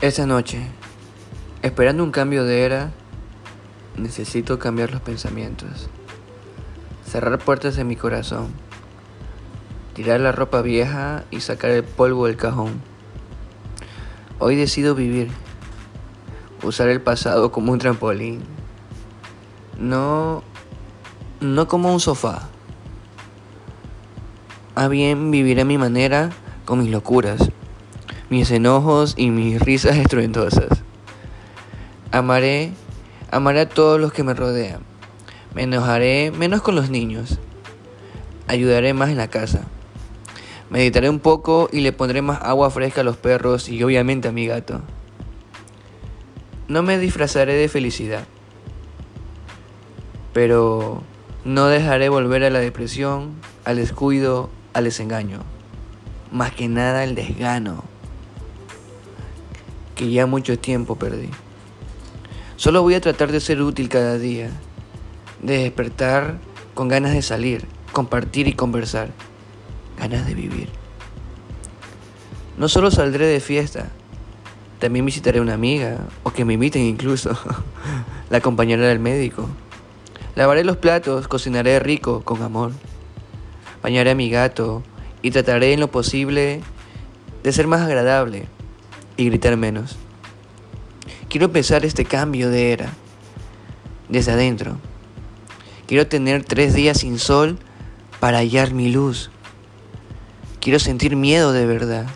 Esta noche, esperando un cambio de era, necesito cambiar los pensamientos, cerrar puertas en mi corazón, tirar la ropa vieja y sacar el polvo del cajón. Hoy decido vivir, usar el pasado como un trampolín, no, no como un sofá. A bien vivir a mi manera con mis locuras mis enojos y mis risas estruendosas. Amaré, amaré a todos los que me rodean. Me enojaré menos con los niños. Ayudaré más en la casa. Meditaré un poco y le pondré más agua fresca a los perros y obviamente a mi gato. No me disfrazaré de felicidad, pero no dejaré volver a la depresión, al descuido, al desengaño. Más que nada el desgano que ya mucho tiempo perdí. Solo voy a tratar de ser útil cada día, de despertar con ganas de salir, compartir y conversar, ganas de vivir. No solo saldré de fiesta, también visitaré a una amiga, o que me inviten incluso, la acompañaré del médico. Lavaré los platos, cocinaré rico, con amor. Bañaré a mi gato y trataré en lo posible de ser más agradable y gritar menos. Quiero empezar este cambio de era desde adentro. Quiero tener tres días sin sol para hallar mi luz. Quiero sentir miedo de verdad.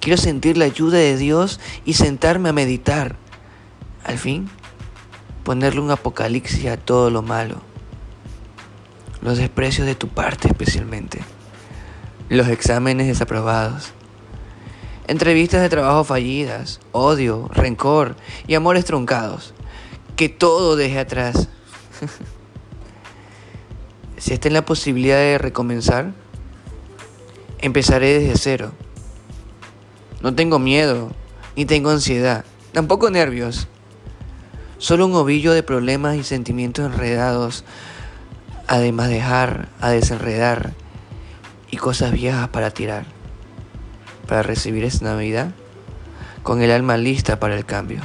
Quiero sentir la ayuda de Dios y sentarme a meditar. Al fin, ponerle un apocalipsis a todo lo malo. Los desprecios de tu parte especialmente. Los exámenes desaprobados entrevistas de trabajo fallidas, odio, rencor y amores truncados. Que todo deje atrás. si está en la posibilidad de recomenzar, empezaré desde cero. No tengo miedo, ni tengo ansiedad, tampoco nervios. Solo un ovillo de problemas y sentimientos enredados, además de dejar a desenredar y cosas viejas para tirar para recibir esta Navidad con el alma lista para el cambio.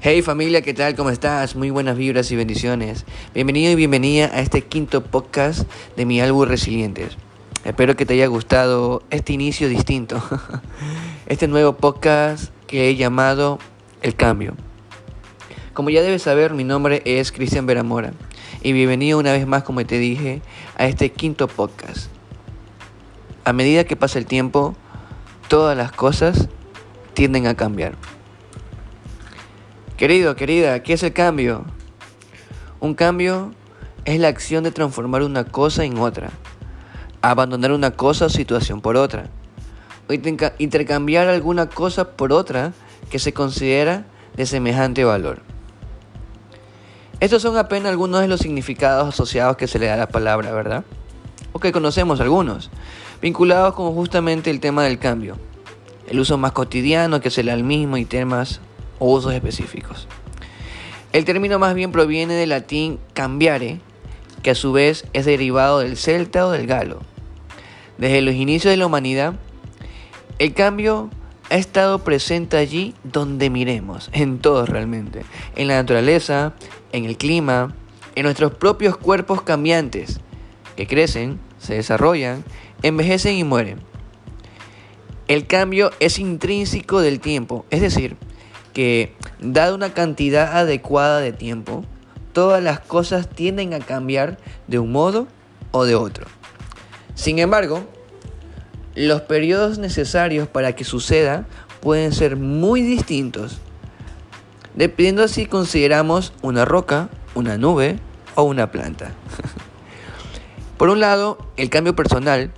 Hey familia, ¿qué tal? ¿Cómo estás? Muy buenas vibras y bendiciones. Bienvenido y bienvenida a este quinto podcast de mi álbum Resilientes. Espero que te haya gustado este inicio distinto, este nuevo podcast que he llamado El Cambio. Como ya debes saber, mi nombre es Cristian Veramora y bienvenido una vez más, como te dije, a este quinto podcast a medida que pasa el tiempo, todas las cosas tienden a cambiar. Querido, querida, ¿qué es el cambio? Un cambio es la acción de transformar una cosa en otra, abandonar una cosa o situación por otra, o intercambiar alguna cosa por otra que se considera de semejante valor. Estos son apenas algunos de los significados asociados que se le da a la palabra, ¿verdad? O que conocemos algunos vinculados con justamente el tema del cambio, el uso más cotidiano que se le al mismo y temas o usos específicos. El término más bien proviene del latín cambiare, que a su vez es derivado del celta o del galo. Desde los inicios de la humanidad, el cambio ha estado presente allí donde miremos, en todo realmente, en la naturaleza, en el clima, en nuestros propios cuerpos cambiantes, que crecen, se desarrollan envejecen y mueren. El cambio es intrínseco del tiempo, es decir, que dada una cantidad adecuada de tiempo, todas las cosas tienden a cambiar de un modo o de otro. Sin embargo, los periodos necesarios para que suceda pueden ser muy distintos, dependiendo si consideramos una roca, una nube o una planta. Por un lado, el cambio personal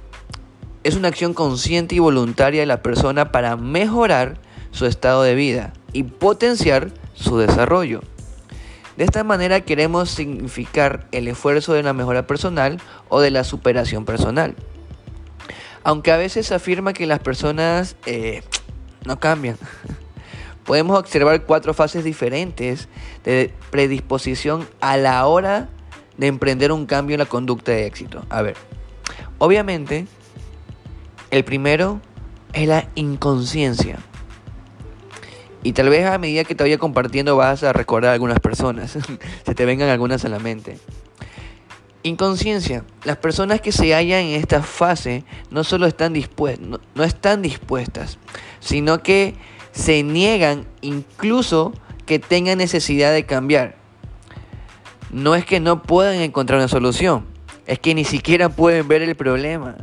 es una acción consciente y voluntaria de la persona para mejorar su estado de vida y potenciar su desarrollo. De esta manera queremos significar el esfuerzo de la mejora personal o de la superación personal. Aunque a veces se afirma que las personas eh, no cambian. Podemos observar cuatro fases diferentes de predisposición a la hora de emprender un cambio en la conducta de éxito. A ver, obviamente el primero es la inconsciencia. Y tal vez a medida que te vaya compartiendo vas a recordar algunas personas, se te vengan algunas a la mente. Inconsciencia. Las personas que se hallan en esta fase no solo están dispuestas, no, están dispuestas, sino que se niegan incluso que tengan necesidad de cambiar. No es que no puedan encontrar una solución, es que ni siquiera pueden ver el problema.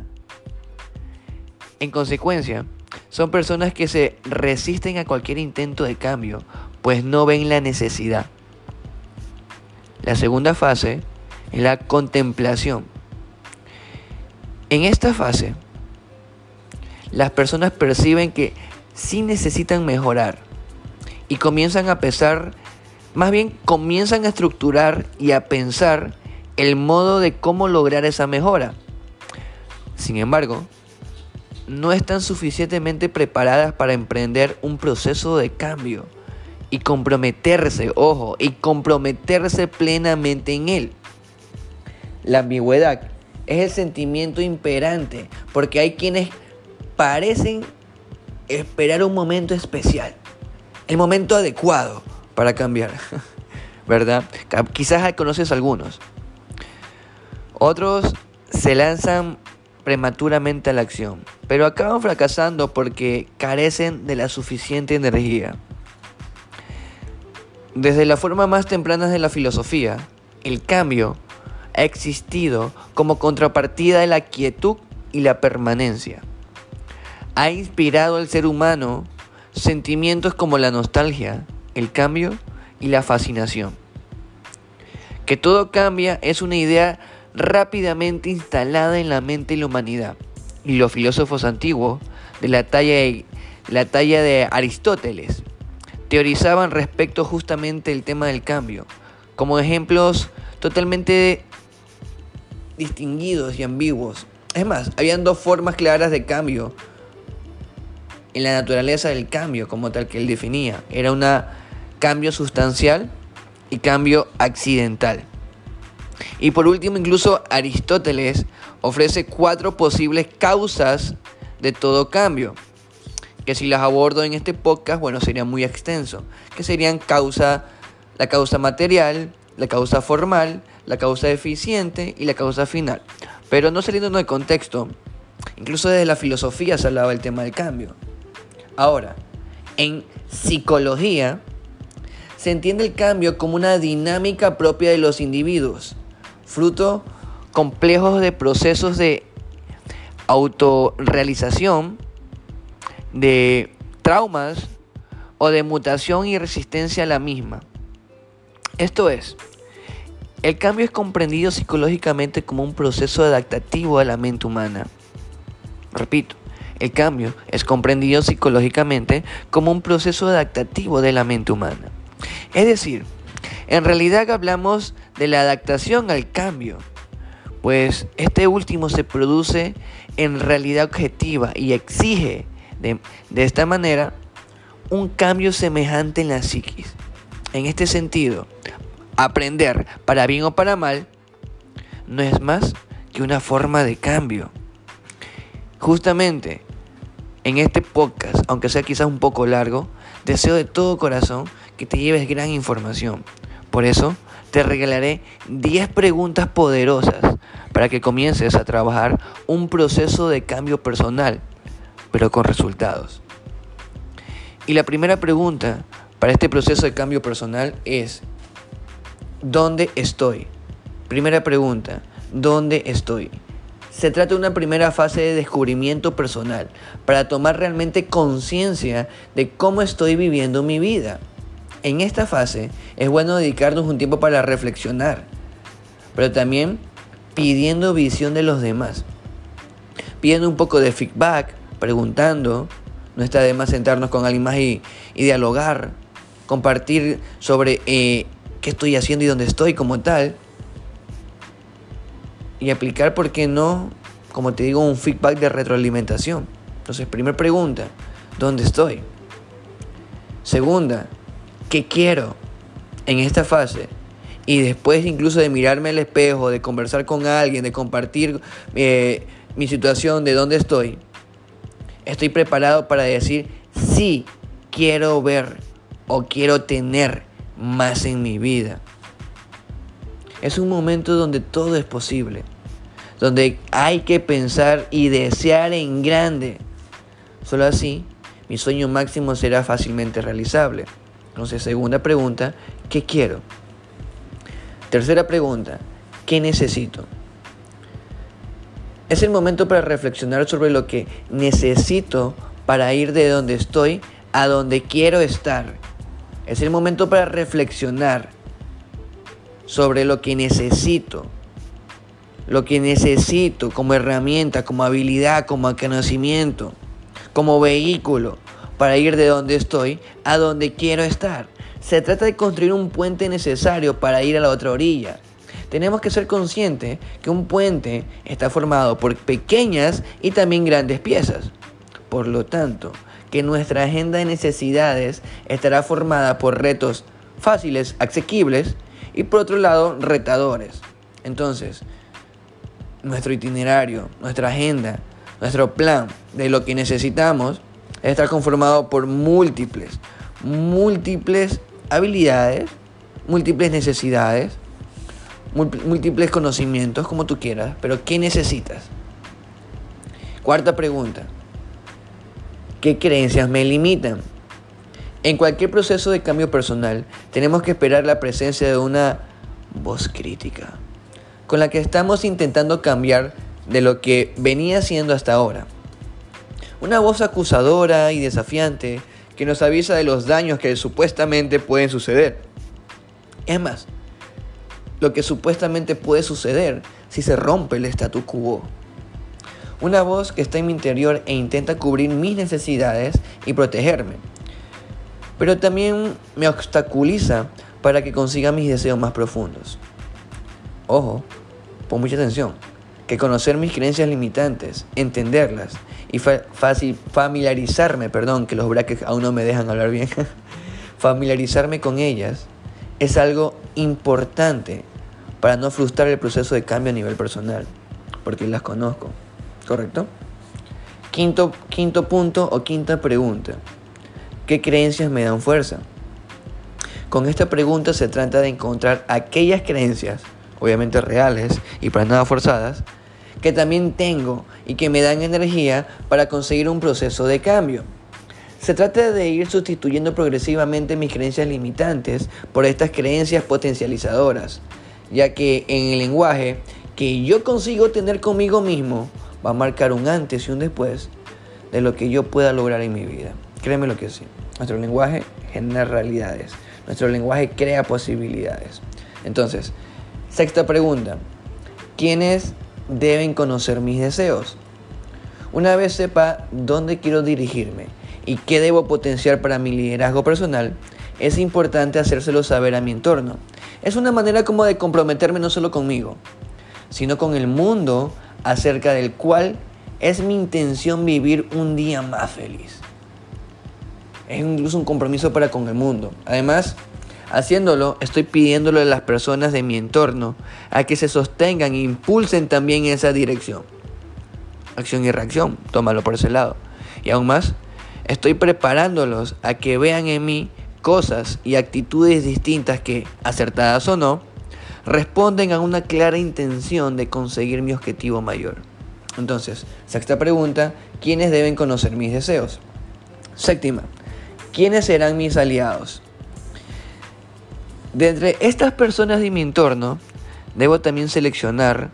En consecuencia, son personas que se resisten a cualquier intento de cambio, pues no ven la necesidad. La segunda fase es la contemplación. En esta fase, las personas perciben que sí necesitan mejorar y comienzan a pensar, más bien comienzan a estructurar y a pensar el modo de cómo lograr esa mejora. Sin embargo, no están suficientemente preparadas para emprender un proceso de cambio y comprometerse, ojo, y comprometerse plenamente en él. La ambigüedad es el sentimiento imperante, porque hay quienes parecen esperar un momento especial, el momento adecuado para cambiar, ¿verdad? Quizás conoces algunos. Otros se lanzan prematuramente a la acción, pero acaban fracasando porque carecen de la suficiente energía. Desde la forma más temprana de la filosofía, el cambio ha existido como contrapartida de la quietud y la permanencia. Ha inspirado al ser humano sentimientos como la nostalgia, el cambio y la fascinación. Que todo cambia es una idea rápidamente instalada en la mente de la humanidad. Y los filósofos antiguos de la talla de, la talla de Aristóteles teorizaban respecto justamente del tema del cambio, como ejemplos totalmente distinguidos y ambiguos. Es más, habían dos formas claras de cambio en la naturaleza del cambio como tal que él definía. Era un cambio sustancial y cambio accidental. Y por último, incluso Aristóteles ofrece cuatro posibles causas de todo cambio, que si las abordo en este podcast, bueno, sería muy extenso, que serían causa, la causa material, la causa formal, la causa eficiente y la causa final. Pero no saliendo de contexto, incluso desde la filosofía se hablaba del tema del cambio. Ahora, en psicología se entiende el cambio como una dinámica propia de los individuos fruto complejos de procesos de autorrealización, de traumas o de mutación y resistencia a la misma. Esto es, el cambio es comprendido psicológicamente como un proceso adaptativo a la mente humana. Repito, el cambio es comprendido psicológicamente como un proceso adaptativo de la mente humana. Es decir, en realidad hablamos de la adaptación al cambio, pues este último se produce en realidad objetiva y exige de, esta manera un cambio semejante en la psiquis. En este sentido, aprender para bien o para mal no es más que una forma de cambio. Justamente en este podcast, aunque sea quizás un poco largo, deseo de todo corazón que te lleves gran información. Por eso te regalaré 10 preguntas poderosas para que comiences a trabajar un proceso de cambio personal, pero con resultados. Y la primera pregunta para este proceso de cambio personal es, ¿dónde estoy? Primera pregunta, ¿dónde estoy? Se trata de una primera fase de descubrimiento personal para tomar realmente conciencia de cómo estoy viviendo mi vida. En esta fase es bueno dedicarnos un tiempo para reflexionar, pero también pidiendo visión de los demás, pidiendo un poco de feedback, preguntando, no está de más sentarnos con alguien más y, dialogar, compartir sobre eh, qué estoy haciendo y dónde estoy como tal, y aplicar, ¿por qué no? Como te digo, un feedback de retroalimentación. Entonces, primera pregunta, ¿dónde estoy? Segunda, ¿Qué quiero en esta fase? Y después incluso de mirarme al espejo, de conversar con alguien, de compartir eh, mi situación, de dónde estoy, estoy preparado para decir, sí, quiero ver o quiero tener más en mi vida. Es un momento donde todo es posible, donde hay que pensar y desear en grande. Solo así, mi sueño máximo será fácilmente realizable. Entonces, segunda pregunta, ¿qué quiero? Tercera pregunta, ¿qué necesito? Es el momento para reflexionar sobre lo que necesito para ir de donde estoy a donde quiero estar. Es el momento para reflexionar sobre lo que necesito. Lo que necesito como herramienta, como habilidad, como conocimiento, como vehículo para ir de donde estoy a donde quiero estar. Se trata de construir un puente necesario para ir a la otra orilla. Tenemos que ser conscientes que un puente está formado por pequeñas y también grandes piezas. Por lo tanto, que nuestra agenda de necesidades estará formada por retos fáciles, asequibles y por otro lado retadores. Entonces, nuestro itinerario, nuestra agenda, nuestro plan de lo que necesitamos está conformado por múltiples, múltiples habilidades, múltiples necesidades, múltiples conocimientos, como tú quieras, pero ¿qué necesitas? Cuarta pregunta. ¿Qué creencias me limitan? En cualquier proceso de cambio personal, tenemos que esperar la presencia de una voz crítica, con la que estamos intentando cambiar de lo que venía siendo hasta ahora. Una voz acusadora y desafiante que nos avisa de los daños que supuestamente pueden suceder. Es más, lo que supuestamente puede suceder si se rompe el statu quo. Una voz que está en mi interior e intenta cubrir mis necesidades y protegerme pero también me obstaculiza para que consiga mis deseos más profundos. Ojo, pon mucha atención, que conocer mis creencias limitantes, entenderlas y fácil familiarizarme, perdón, que los brackets aún no me dejan hablar bien, familiarizarme con ellas es algo importante para no frustrar el proceso de cambio a nivel personal, porque las conozco, ¿correcto? Quinto, quinto punto o quinta pregunta. ¿Qué creencias me dan fuerza? Con esta pregunta se trata de encontrar aquellas creencias, obviamente reales y para nada forzadas, que también tengo y que me dan energía para conseguir un proceso de cambio. Se trata de ir sustituyendo progresivamente mis creencias limitantes por estas creencias potencializadoras, ya que en el lenguaje que yo consigo tener conmigo mismo va a marcar un antes y un después de lo que yo pueda lograr en mi vida. Créeme lo que sí. Nuestro lenguaje genera realidades. Nuestro lenguaje crea posibilidades. Entonces, sexta pregunta. ¿Quiénes deben conocer mis deseos? Una vez sepa dónde quiero dirigirme y qué debo potenciar para mi liderazgo personal, es importante hacérselo saber a mi entorno. Es una manera como de comprometerme no solo conmigo, sino con el mundo acerca del cual es mi intención vivir un día más feliz es incluso un compromiso para con el mundo. Además, haciéndolo, estoy pidiéndole a las personas de mi entorno a que se sostengan e impulsen también esa dirección. Acción y reacción, tómalo por ese lado. Y aún más, estoy preparándolos a que vean en mí cosas y actitudes distintas que, acertadas o no, responden a una clara intención de conseguir mi objetivo mayor. Entonces, sexta pregunta, ¿quiénes deben conocer mis deseos? Séptima, ¿Quiénes serán mis aliados? De entre estas personas de mi entorno, debo también seleccionar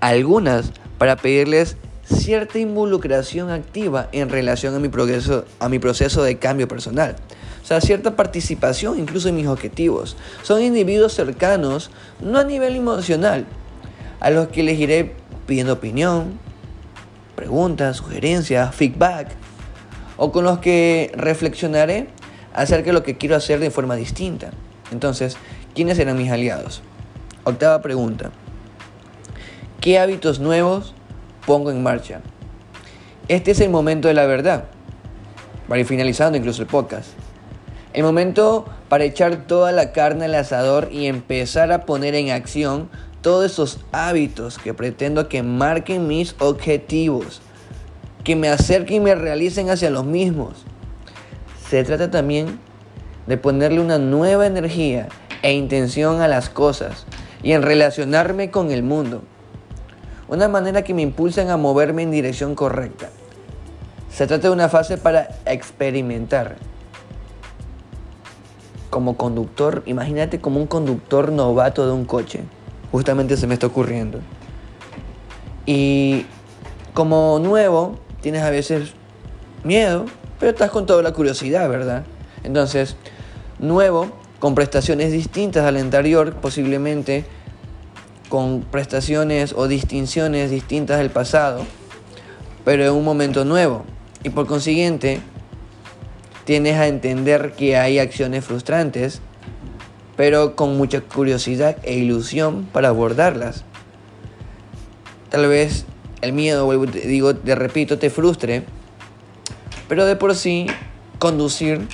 algunas para pedirles cierta involucración activa en relación a mi, progreso, a mi proceso de cambio personal. O sea, cierta participación incluso en mis objetivos. Son individuos cercanos, no a nivel emocional, a los que les iré pidiendo opinión, preguntas, sugerencias, feedback o con los que reflexionaré acerca de lo que quiero hacer de forma distinta. Entonces, ¿quiénes serán mis aliados? Octava pregunta. ¿Qué hábitos nuevos pongo en marcha? Este es el momento de la verdad. Para ir finalizando incluso el podcast. El momento para echar toda la carne al asador y empezar a poner en acción todos esos hábitos que pretendo que marquen mis objetivos que me acerquen y me realicen hacia los mismos. Se trata también de ponerle una nueva energía e intención a las cosas y en relacionarme con el mundo. Una manera que me impulsan a moverme en dirección correcta. Se trata de una fase para experimentar. Como conductor, imagínate como un conductor novato de un coche. Justamente se me está ocurriendo. Y como nuevo, tienes a veces miedo, pero estás con toda la curiosidad, ¿verdad? Entonces, nuevo, con prestaciones distintas al anterior, posiblemente con prestaciones o distinciones distintas del pasado, pero en un momento nuevo. Y por consiguiente, tienes a entender que hay acciones frustrantes, pero con mucha curiosidad e ilusión para abordarlas. Tal vez el miedo, digo, te repito, te frustre, pero de por sí conducir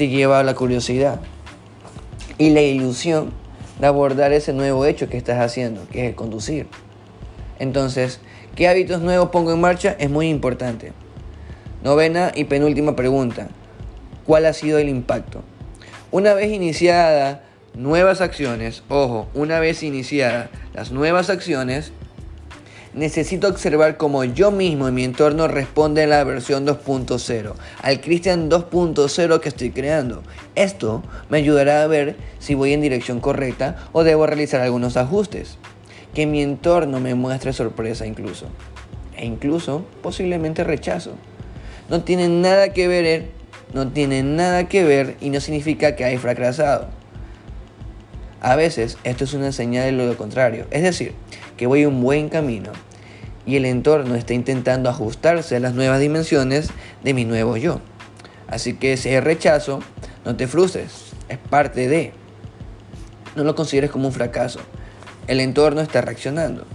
te lleva la curiosidad y la ilusión de abordar ese nuevo hecho que estás haciendo, que es el conducir. Entonces, ¿qué hábitos nuevos pongo en marcha? Es muy importante. Novena y penúltima pregunta. ¿Cuál ha sido el impacto? Una vez iniciada nuevas acciones, ojo, una vez iniciadas las nuevas acciones, necesito observar cómo yo mismo y mi entorno responde a la versión 2.0, al Christian 2.0 que estoy creando. Esto me ayudará a ver si voy en dirección correcta o debo realizar algunos ajustes. Que mi entorno me muestre sorpresa incluso. E incluso posiblemente rechazo. No tiene nada que ver, no tiene nada que ver y no significa que hay fracasado. A veces esto es una señal de lo contrario, es decir, que voy un buen camino y el entorno está intentando ajustarse a las nuevas dimensiones de mi nuevo yo. Así que ese rechazo, no te frustres, es parte de. No lo consideres como un fracaso. El entorno está reaccionando.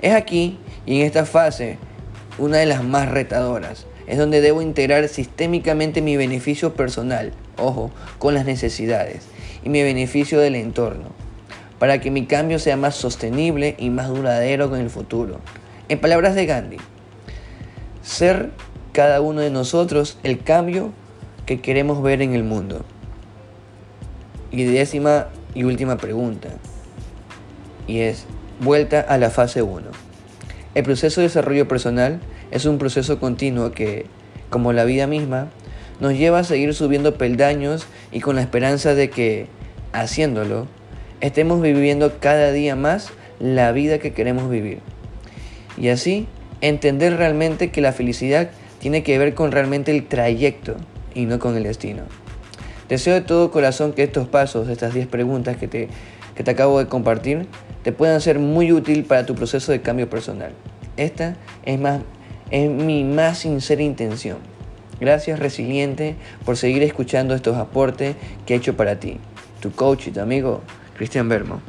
Es aquí y en esta fase una de las más retadoras. Es donde debo integrar sistémicamente mi beneficio personal, ojo, con las necesidades, y mi beneficio del entorno para que mi cambio sea más sostenible y más duradero con el futuro. En palabras de Gandhi, ser cada uno de nosotros el cambio que queremos ver en el mundo. Y décima y última pregunta, y es, vuelta a la fase 1. El proceso de desarrollo personal es un proceso continuo que, como la vida misma, nos lleva a seguir subiendo peldaños y con la esperanza de que, haciéndolo, estemos viviendo cada día más la vida que queremos vivir. Y así entender realmente que la felicidad tiene que ver con realmente el trayecto y no con el destino. Deseo de todo corazón que estos pasos, estas 10 preguntas que te, que te acabo de compartir, te puedan ser muy útil para tu proceso de cambio personal. Esta es, más, es mi más sincera intención. Gracias Resiliente por seguir escuchando estos aportes que he hecho para ti. Tu coach y tu amigo Cristian Bermo.